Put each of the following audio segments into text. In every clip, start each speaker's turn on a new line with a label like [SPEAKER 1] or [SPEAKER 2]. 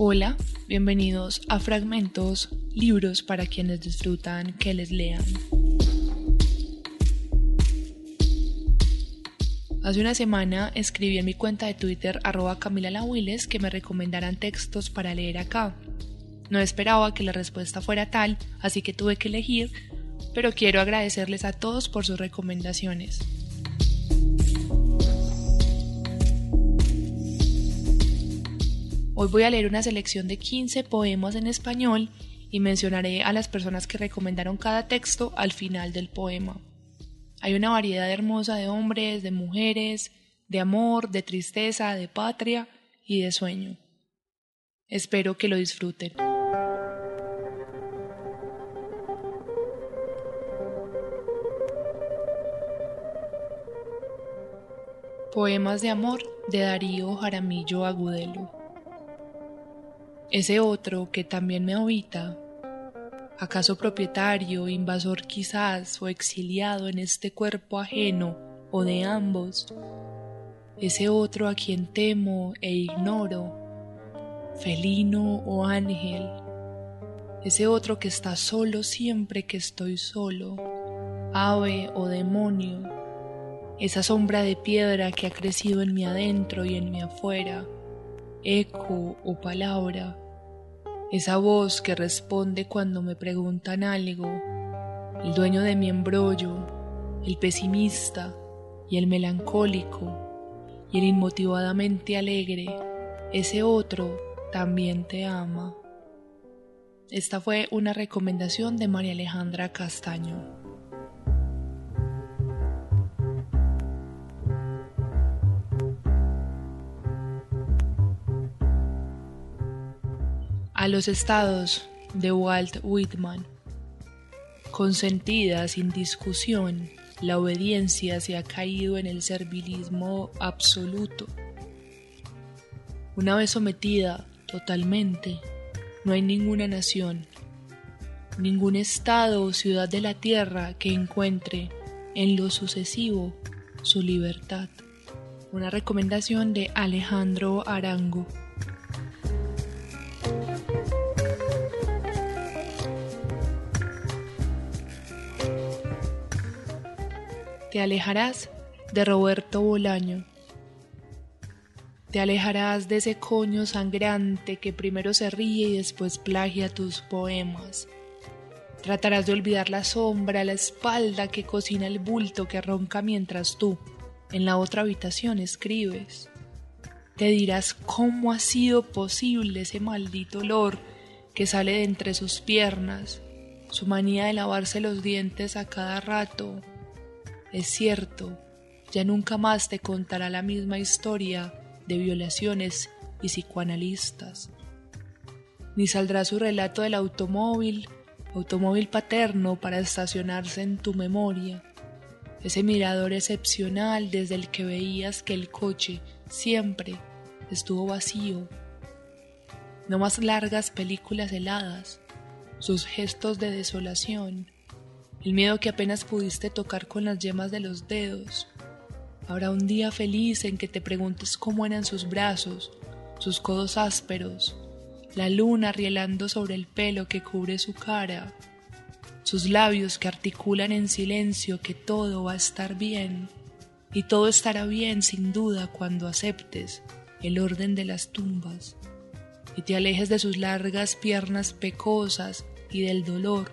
[SPEAKER 1] Hola, bienvenidos a Fragmentos, libros para quienes disfrutan que les lean. Hace una semana escribí en mi cuenta de Twitter arroba Camila que me recomendaran textos para leer acá. No esperaba que la respuesta fuera tal, así que tuve que elegir, pero quiero agradecerles a todos por sus recomendaciones. Hoy voy a leer una selección de 15 poemas en español y mencionaré a las personas que recomendaron cada texto al final del poema. Hay una variedad hermosa de hombres, de mujeres, de amor, de tristeza, de patria y de sueño. Espero que lo disfruten. Poemas de amor de Darío Jaramillo Agudelo. Ese otro que también me habita, acaso propietario, invasor quizás o exiliado en este cuerpo ajeno o de ambos, ese otro a quien temo e ignoro, felino o ángel, ese otro que está solo siempre que estoy solo, ave o demonio, esa sombra de piedra que ha crecido en mi adentro y en mi afuera, eco o palabra, esa voz que responde cuando me preguntan algo, el dueño de mi embrollo, el pesimista y el melancólico y el inmotivadamente alegre, ese otro también te ama. Esta fue una recomendación de María Alejandra Castaño. Los estados de Walt Whitman. Consentida sin discusión, la obediencia se ha caído en el servilismo absoluto. Una vez sometida totalmente, no hay ninguna nación, ningún estado o ciudad de la tierra que encuentre en lo sucesivo su libertad. Una recomendación de Alejandro Arango. Te alejarás de Roberto Bolaño. Te alejarás de ese coño sangrante que primero se ríe y después plagia tus poemas. Tratarás de olvidar la sombra, la espalda que cocina el bulto que ronca mientras tú, en la otra habitación, escribes. Te dirás cómo ha sido posible ese maldito olor que sale de entre sus piernas, su manía de lavarse los dientes a cada rato, es cierto, ya nunca más te contará la misma historia de violaciones y psicoanalistas. Ni saldrá su relato del automóvil, automóvil paterno para estacionarse en tu memoria, ese mirador excepcional desde el que veías que el coche siempre estuvo vacío. No más largas películas heladas, sus gestos de desolación, el miedo que apenas pudiste tocar con las yemas de los dedos. Habrá un día feliz en que te preguntes cómo eran sus brazos, sus codos ásperos, la luna rielando sobre el pelo que cubre su cara, sus labios que articulan en silencio que todo va a estar bien, y todo estará bien sin duda cuando aceptes el orden de las tumbas y te alejes de sus largas piernas pecosas y del dolor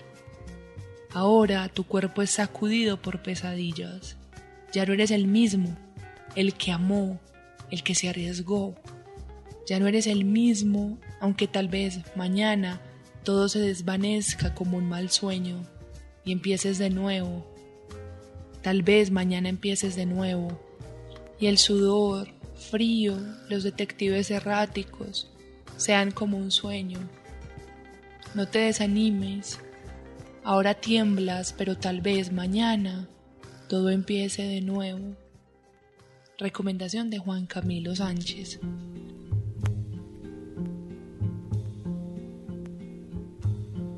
[SPEAKER 1] Ahora tu cuerpo es sacudido por pesadillas. Ya no eres el mismo, el que amó, el que se arriesgó. Ya no eres el mismo, aunque tal vez mañana todo se desvanezca como un mal sueño y empieces de nuevo. Tal vez mañana empieces de nuevo y el sudor, frío, los detectives erráticos sean como un sueño. No te desanimes, Ahora tiemblas, pero tal vez mañana todo empiece de nuevo. Recomendación de Juan Camilo Sánchez.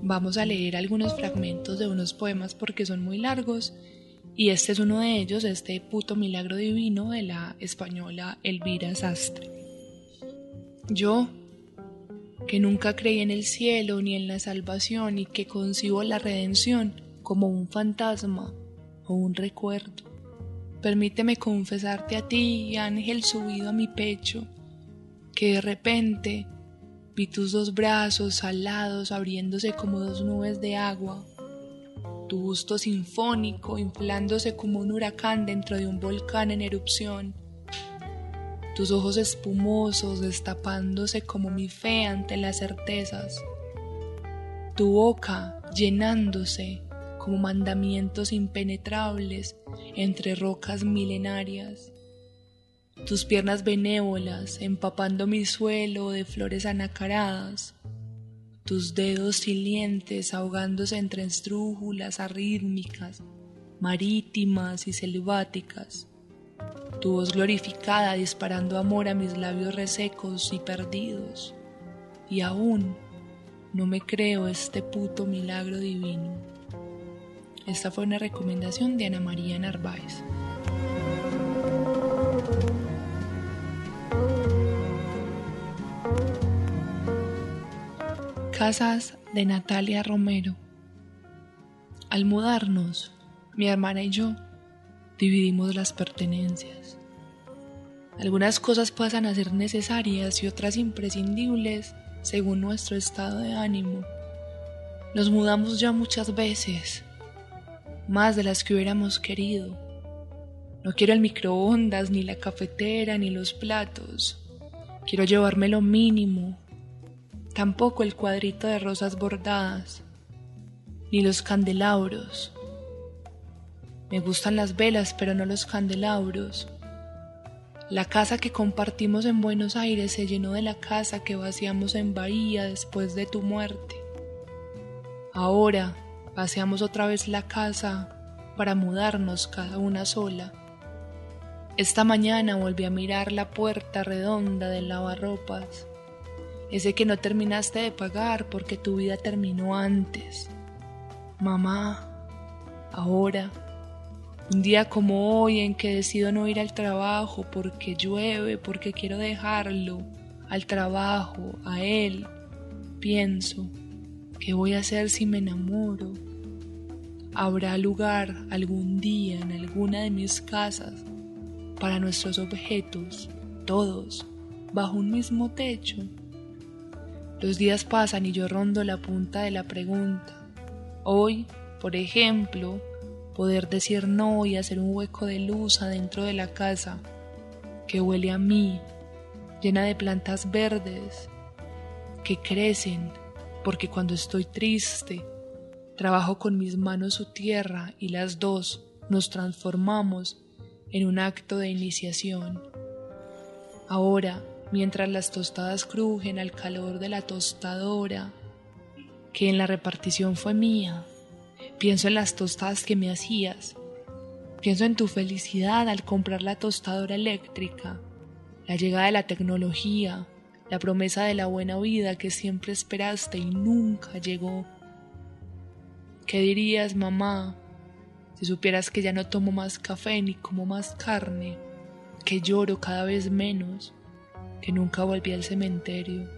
[SPEAKER 1] Vamos a leer algunos fragmentos de unos poemas porque son muy largos y este es uno de ellos, este puto milagro divino de la española Elvira Sastre. Yo, que nunca creí en el cielo ni en la salvación y que concibo la redención como un fantasma o un recuerdo. Permíteme confesarte a ti, ángel subido a mi pecho, que de repente vi tus dos brazos alados abriéndose como dos nubes de agua, tu busto sinfónico inflándose como un huracán dentro de un volcán en erupción tus ojos espumosos destapándose como mi fe ante las certezas, tu boca llenándose como mandamientos impenetrables entre rocas milenarias, tus piernas benévolas empapando mi suelo de flores anacaradas, tus dedos silientes ahogándose entre estrújulas arrítmicas, marítimas y selváticas, tu voz glorificada disparando amor a mis labios resecos y perdidos. Y aún no me creo este puto milagro divino. Esta fue una recomendación de Ana María Narváez. Casas de Natalia Romero. Al mudarnos, mi hermana y yo dividimos las pertenencias. Algunas cosas pasan a ser necesarias y otras imprescindibles según nuestro estado de ánimo. Nos mudamos ya muchas veces, más de las que hubiéramos querido. No quiero el microondas, ni la cafetera, ni los platos. Quiero llevarme lo mínimo. Tampoco el cuadrito de rosas bordadas, ni los candelabros. Me gustan las velas, pero no los candelabros. La casa que compartimos en Buenos Aires se llenó de la casa que vaciamos en Bahía después de tu muerte. Ahora vaciamos otra vez la casa para mudarnos cada una sola. Esta mañana volví a mirar la puerta redonda del lavarropas, ese que no terminaste de pagar porque tu vida terminó antes. Mamá, ahora un día como hoy en que decido no ir al trabajo porque llueve, porque quiero dejarlo, al trabajo, a él, pienso, ¿qué voy a hacer si me enamoro? ¿Habrá lugar algún día en alguna de mis casas para nuestros objetos, todos, bajo un mismo techo? Los días pasan y yo rondo la punta de la pregunta. Hoy, por ejemplo, poder decir no y hacer un hueco de luz adentro de la casa que huele a mí, llena de plantas verdes que crecen, porque cuando estoy triste, trabajo con mis manos su tierra y las dos nos transformamos en un acto de iniciación. Ahora, mientras las tostadas crujen al calor de la tostadora, que en la repartición fue mía, Pienso en las tostadas que me hacías. Pienso en tu felicidad al comprar la tostadora eléctrica, la llegada de la tecnología, la promesa de la buena vida que siempre esperaste y nunca llegó. ¿Qué dirías, mamá, si supieras que ya no tomo más café ni como más carne, que lloro cada vez menos, que nunca volví al cementerio?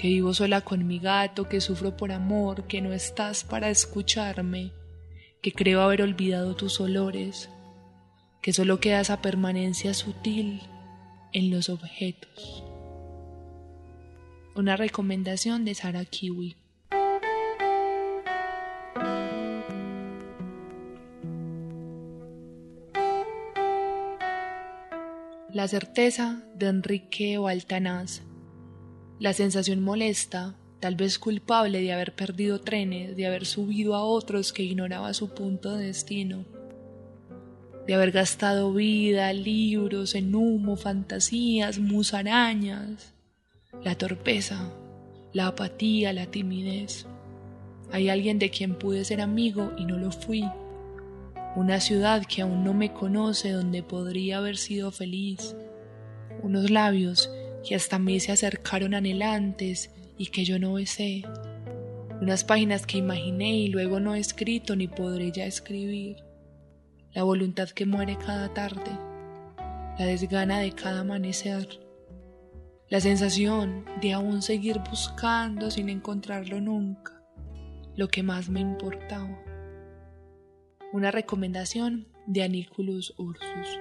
[SPEAKER 1] Que vivo sola con mi gato, que sufro por amor, que no estás para escucharme, que creo haber olvidado tus olores, que solo queda esa permanencia sutil en los objetos. Una recomendación de Sara Kiwi. La certeza de Enrique Baltanás la sensación molesta, tal vez culpable de haber perdido trenes, de haber subido a otros que ignoraba su punto de destino, de haber gastado vida, libros, en humo, fantasías, musarañas, la torpeza, la apatía, la timidez. Hay alguien de quien pude ser amigo y no lo fui. Una ciudad que aún no me conoce donde podría haber sido feliz. Unos labios que hasta mí se acercaron anhelantes y que yo no besé, unas páginas que imaginé y luego no he escrito ni podré ya escribir, la voluntad que muere cada tarde, la desgana de cada amanecer, la sensación de aún seguir buscando sin encontrarlo nunca, lo que más me importaba. Una recomendación de Aniculus Ursus.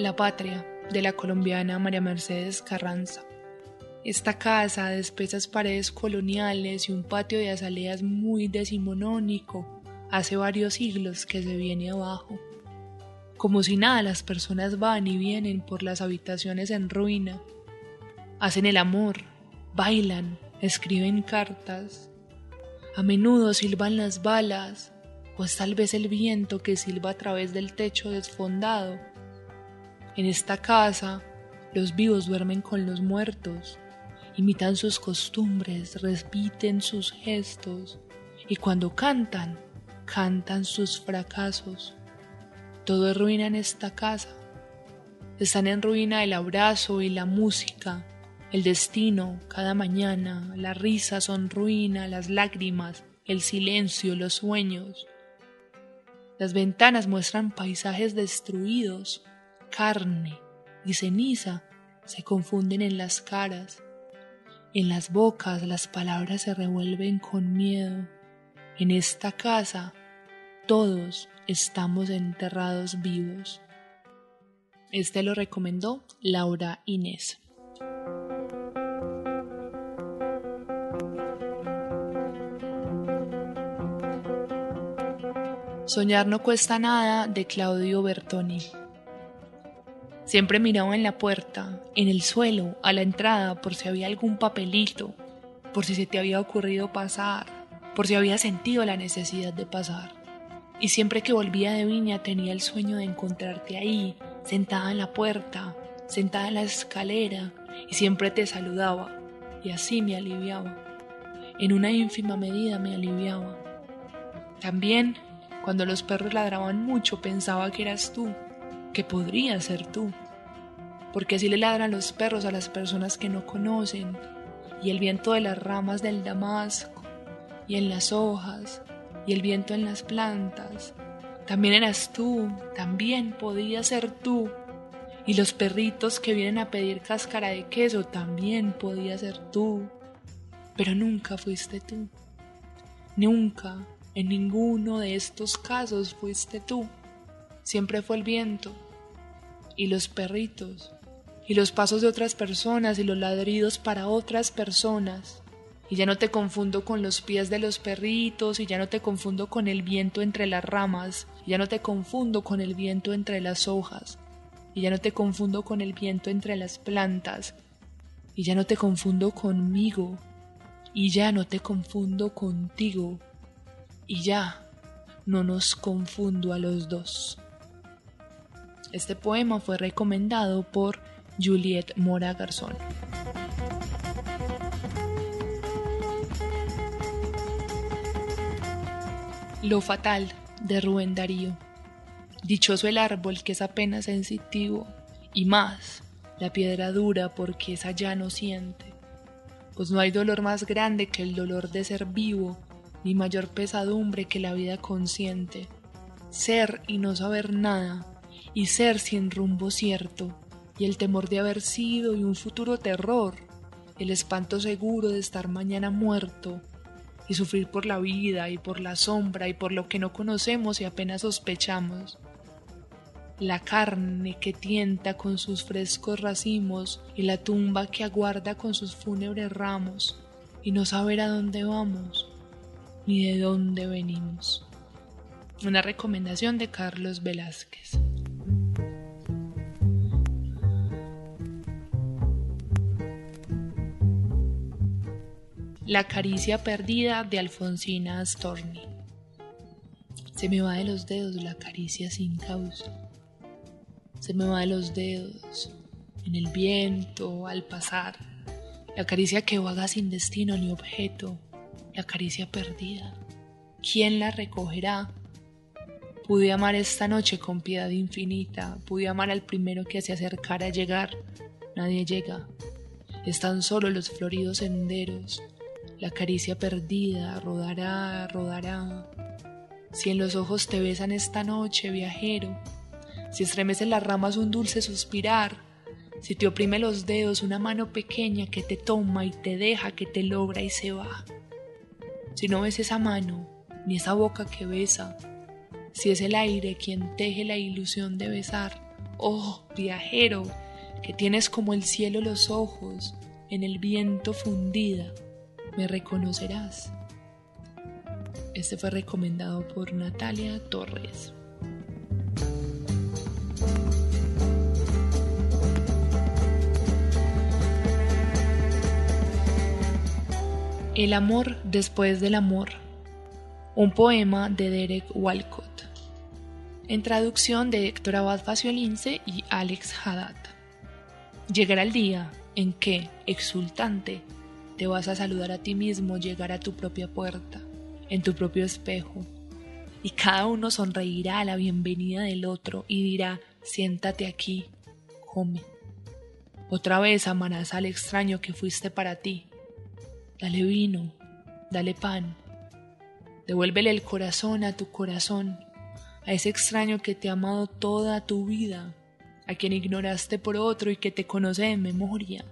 [SPEAKER 1] La patria de la colombiana María Mercedes Carranza. Esta casa de espesas paredes coloniales y un patio de azaleas muy decimonónico hace varios siglos que se viene abajo. Como si nada, las personas van y vienen por las habitaciones en ruina. Hacen el amor, bailan, escriben cartas. A menudo silban las balas, o es tal vez el viento que silba a través del techo desfondado. En esta casa, los vivos duermen con los muertos, imitan sus costumbres, repiten sus gestos, y cuando cantan, cantan sus fracasos. Todo es ruina en esta casa. Están en ruina el abrazo y la música, el destino cada mañana, la risa son ruina, las lágrimas, el silencio, los sueños. Las ventanas muestran paisajes destruidos, carne y ceniza se confunden en las caras. En las bocas las palabras se revuelven con miedo. En esta casa todos estamos enterrados vivos. Este lo recomendó Laura Inés. Soñar no cuesta nada de Claudio Bertoni. Siempre miraba en la puerta, en el suelo, a la entrada, por si había algún papelito, por si se te había ocurrido pasar, por si había sentido la necesidad de pasar. Y siempre que volvía de Viña tenía el sueño de encontrarte ahí, sentada en la puerta, sentada en la escalera, y siempre te saludaba, y así me aliviaba. En una ínfima medida me aliviaba. También cuando los perros ladraban mucho pensaba que eras tú, que podría ser tú. Porque así le ladran los perros a las personas que no conocen, y el viento de las ramas del damasco, y en las hojas, y el viento en las plantas. También eras tú, también podía ser tú. Y los perritos que vienen a pedir cáscara de queso también podía ser tú. Pero nunca fuiste tú. Nunca en ninguno de estos casos fuiste tú, siempre fue el viento y los perritos y los pasos de otras personas y los ladridos para otras personas. Y ya no te confundo con los pies de los perritos y ya no te confundo con el viento entre las ramas, y ya no te confundo con el viento entre las hojas, y ya no te confundo con el viento entre las plantas, y ya no te confundo conmigo, y ya no te confundo contigo y ya no nos confundo a los dos. Este poema fue recomendado por Juliet Mora Garzón. Lo fatal de Rubén Darío. Dichoso el árbol que es apenas sensitivo, y más la piedra dura porque esa ya no siente, pues no hay dolor más grande que el dolor de ser vivo ni mayor pesadumbre que la vida consciente, ser y no saber nada, y ser sin rumbo cierto, y el temor de haber sido y un futuro terror, el espanto seguro de estar mañana muerto, y sufrir por la vida y por la sombra y por lo que no conocemos y apenas sospechamos. La carne que tienta con sus frescos racimos y la tumba que aguarda con sus fúnebres ramos, y no saber a dónde vamos, ni de dónde venimos. Una recomendación de Carlos Velázquez. La caricia perdida de Alfonsina Storni. Se me va de los dedos la caricia sin causa. Se me va de los dedos, en el viento, al pasar. La caricia que vaga sin destino ni objeto, la caricia perdida. ¿Quién la recogerá? Pude amar esta noche con piedad infinita, pude amar al primero que se acercara a llegar. Nadie llega. Están solo los floridos senderos. La caricia perdida rodará, rodará. Si en los ojos te besan esta noche, viajero, si estremecen las ramas un dulce suspirar, si te oprime los dedos una mano pequeña que te toma y te deja, que te logra y se va. Si no ves esa mano, ni esa boca que besa, si es el aire quien teje la ilusión de besar, oh viajero, que tienes como el cielo los ojos, en el viento fundida, me reconocerás. Este fue recomendado por Natalia Torres. El amor después del amor. Un poema de Derek Walcott. En traducción de Héctor Abad Faciolince y Alex Haddad. Llegará el día en que, exultante, te vas a saludar a ti mismo llegar a tu propia puerta, en tu propio espejo, y cada uno sonreirá a la bienvenida del otro y dirá, siéntate aquí, come. Otra vez amarás al extraño que fuiste para ti. Dale vino, dale pan. Devuélvele el corazón a tu corazón, a ese extraño que te ha amado toda tu vida, a quien ignoraste por otro y que te conoce de memoria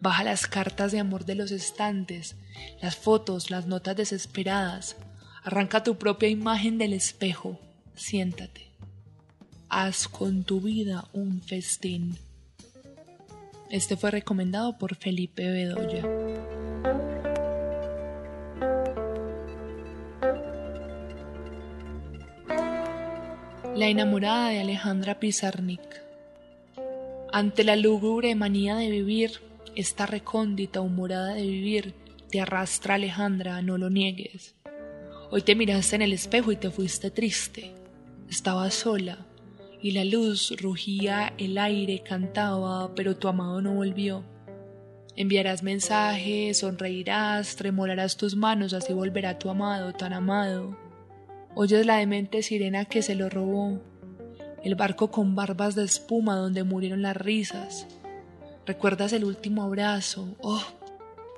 [SPEAKER 1] Baja las cartas de amor de los estantes, las fotos, las notas desesperadas. Arranca tu propia imagen del espejo. Siéntate. Haz con tu vida un festín. Este fue recomendado por Felipe Bedoya. La enamorada de Alejandra Pizarnik. Ante la lúgubre manía de vivir, esta recóndita humorada de vivir te arrastra Alejandra, no lo niegues. Hoy te miraste en el espejo y te fuiste triste. Estabas sola y la luz rugía, el aire cantaba, pero tu amado no volvió. Enviarás mensajes, sonreirás, tremolarás tus manos, así volverá tu amado, tan amado. Oyes la demente sirena que se lo robó, el barco con barbas de espuma donde murieron las risas, Recuerdas el último abrazo. Oh,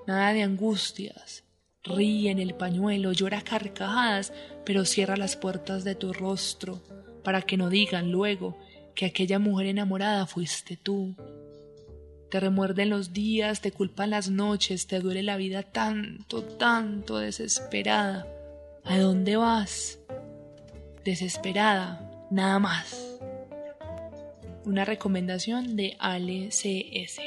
[SPEAKER 1] nada de angustias. Ríe en el pañuelo, llora carcajadas, pero cierra las puertas de tu rostro para que no digan luego que aquella mujer enamorada fuiste tú. Te remuerden los días, te culpan las noches, te duele la vida tanto, tanto desesperada. ¿A dónde vas? Desesperada, nada más una recomendación de Ale CS.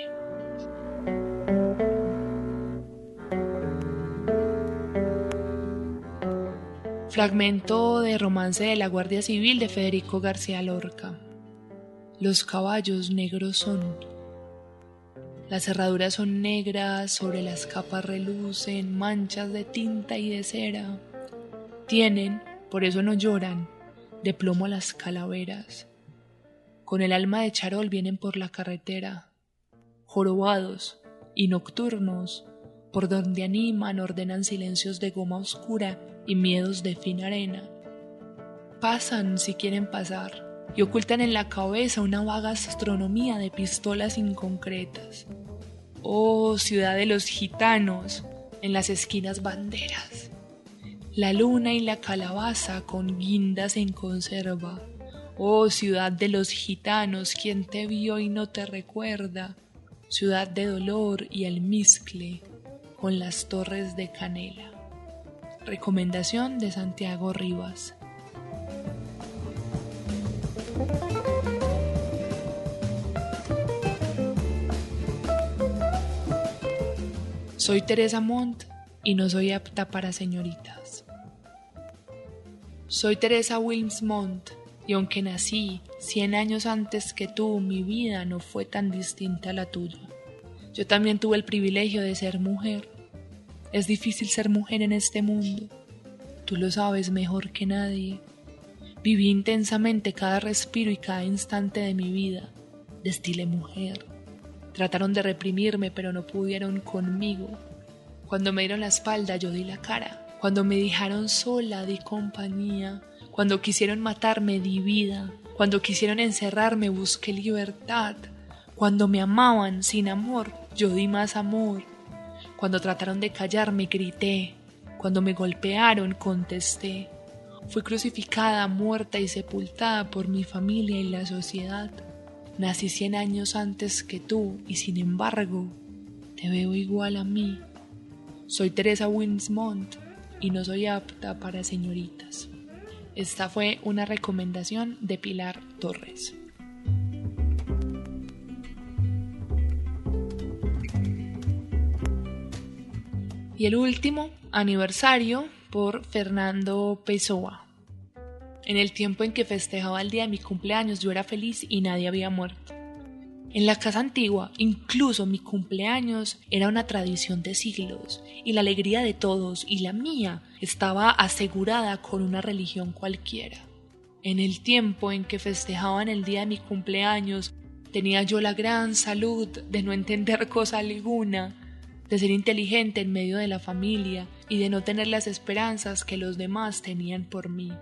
[SPEAKER 1] Fragmento de Romance de la Guardia Civil de Federico García Lorca. Los caballos negros son. Las cerraduras son negras, sobre las capas relucen manchas de tinta y de cera. Tienen, por eso no lloran, de plomo las calaveras con el alma de charol vienen por la carretera, jorobados y nocturnos, por donde animan, ordenan silencios de goma oscura y miedos de fina arena. Pasan si quieren pasar y ocultan en la cabeza una vaga astronomía de pistolas inconcretas. Oh, ciudad de los gitanos, en las esquinas banderas. La luna y la calabaza con guindas en conserva Oh ciudad de los gitanos, quien te vio y no te recuerda, ciudad de dolor y almizcle, con las torres de canela. Recomendación de Santiago Rivas. Soy Teresa Montt y no soy apta para señoritas. Soy Teresa Wilms Montt y aunque nací cien años antes que tú, mi vida no fue tan distinta a la tuya. Yo también tuve el privilegio de ser mujer. Es difícil ser mujer en este mundo. Tú lo sabes mejor que nadie. Viví intensamente cada respiro y cada instante de mi vida. Destilé mujer. Trataron de reprimirme, pero no pudieron conmigo. Cuando me dieron la espalda, yo di la cara. Cuando me dejaron sola, di compañía. Cuando quisieron matarme di vida, cuando quisieron encerrarme busqué libertad, cuando me amaban sin amor yo di más amor, cuando trataron de callarme grité, cuando me golpearon contesté. Fui crucificada, muerta y sepultada por mi familia y la sociedad. Nací cien años antes que tú y sin embargo te veo igual a mí. Soy Teresa Winsmont y no soy apta para señoritas. Esta fue una recomendación de Pilar Torres. Y el último aniversario por Fernando Pessoa. En el tiempo en que festejaba el día de mi cumpleaños yo era feliz y nadie había muerto. En la casa antigua, incluso mi cumpleaños era una tradición de siglos, y la alegría de todos y la mía estaba asegurada con una religión cualquiera. En el tiempo en que festejaban el día de mi cumpleaños, tenía yo la gran salud de no entender cosa alguna, de ser inteligente en medio de la familia y de no tener las esperanzas que los demás tenían por mí.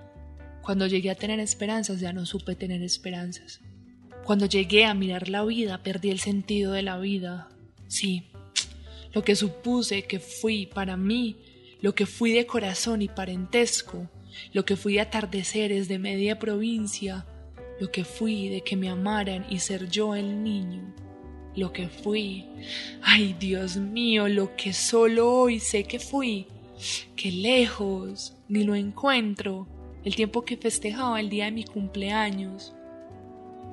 [SPEAKER 1] Cuando llegué a tener esperanzas ya no supe tener esperanzas. Cuando llegué a mirar la vida perdí el sentido de la vida. Sí, lo que supuse que fui para mí, lo que fui de corazón y parentesco, lo que fui de atardeceres de media provincia, lo que fui de que me amaran y ser yo el niño lo que fui. Ay, Dios mío, lo que solo hoy sé que fui. Qué lejos, ni lo encuentro. El tiempo que festejaba el día de mi cumpleaños.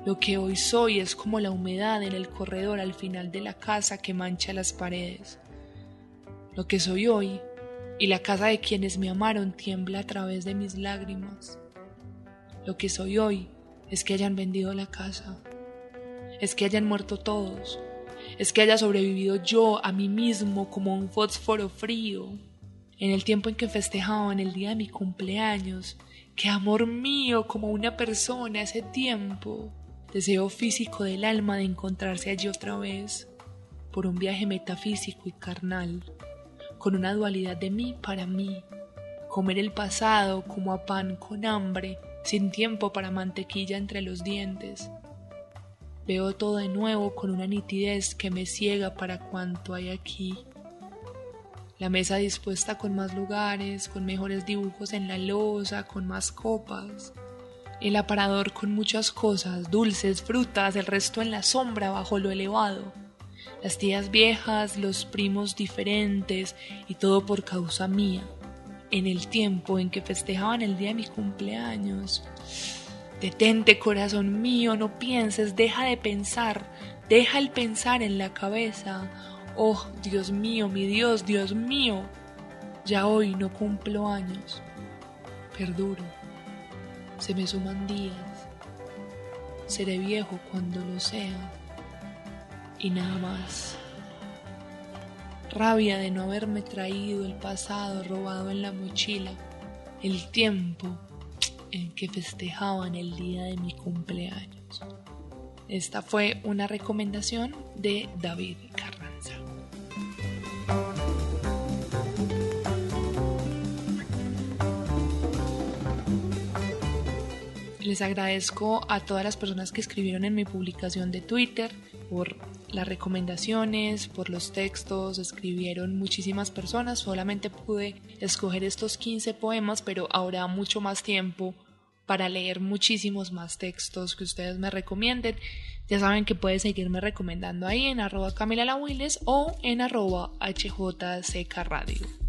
[SPEAKER 1] Lo que hoy soy es como la humedad en el corredor al final de la casa que mancha las paredes. Lo que soy hoy y la casa de quienes me amaron tiembla a través de mis lágrimas. Lo que soy hoy es que hayan vendido la casa es que hayan muerto todos, es que haya sobrevivido yo a mí mismo como un fósforo frío. En el tiempo en que festejaban el día de mi cumpleaños, que amor mío como una persona ese tiempo, deseo físico del alma de encontrarse allí otra vez, por un viaje metafísico y carnal, con una dualidad de mí para mí, comer el pasado como a pan con hambre, sin tiempo para mantequilla entre los dientes, Veo todo de nuevo con una nitidez que me ciega para cuanto hay aquí. La mesa dispuesta con más lugares, con mejores dibujos en la losa, con más copas. El aparador con muchas cosas, dulces, frutas, el resto en la sombra bajo lo elevado. Las tías viejas, los primos diferentes y todo por causa mía. En el tiempo en que festejaban el día de mi cumpleaños. Detente, corazón mío, no pienses, deja de pensar, deja el pensar en la cabeza. Oh, Dios mío, mi Dios, Dios mío, ya hoy no cumplo años, perduro, se me suman días, seré viejo cuando lo sea, y nada más. Rabia de no haberme traído el pasado robado en la mochila, el tiempo en que festejaban el día de mi cumpleaños. Esta fue una recomendación de David Carranza. Les agradezco a todas las personas que escribieron en mi publicación de Twitter por las recomendaciones, por los textos, escribieron muchísimas personas, solamente pude escoger estos 15 poemas, pero habrá mucho más tiempo para leer muchísimos más textos que ustedes me recomienden. Ya saben que pueden seguirme recomendando ahí en arroba Camila o en arroba HJCK Radio.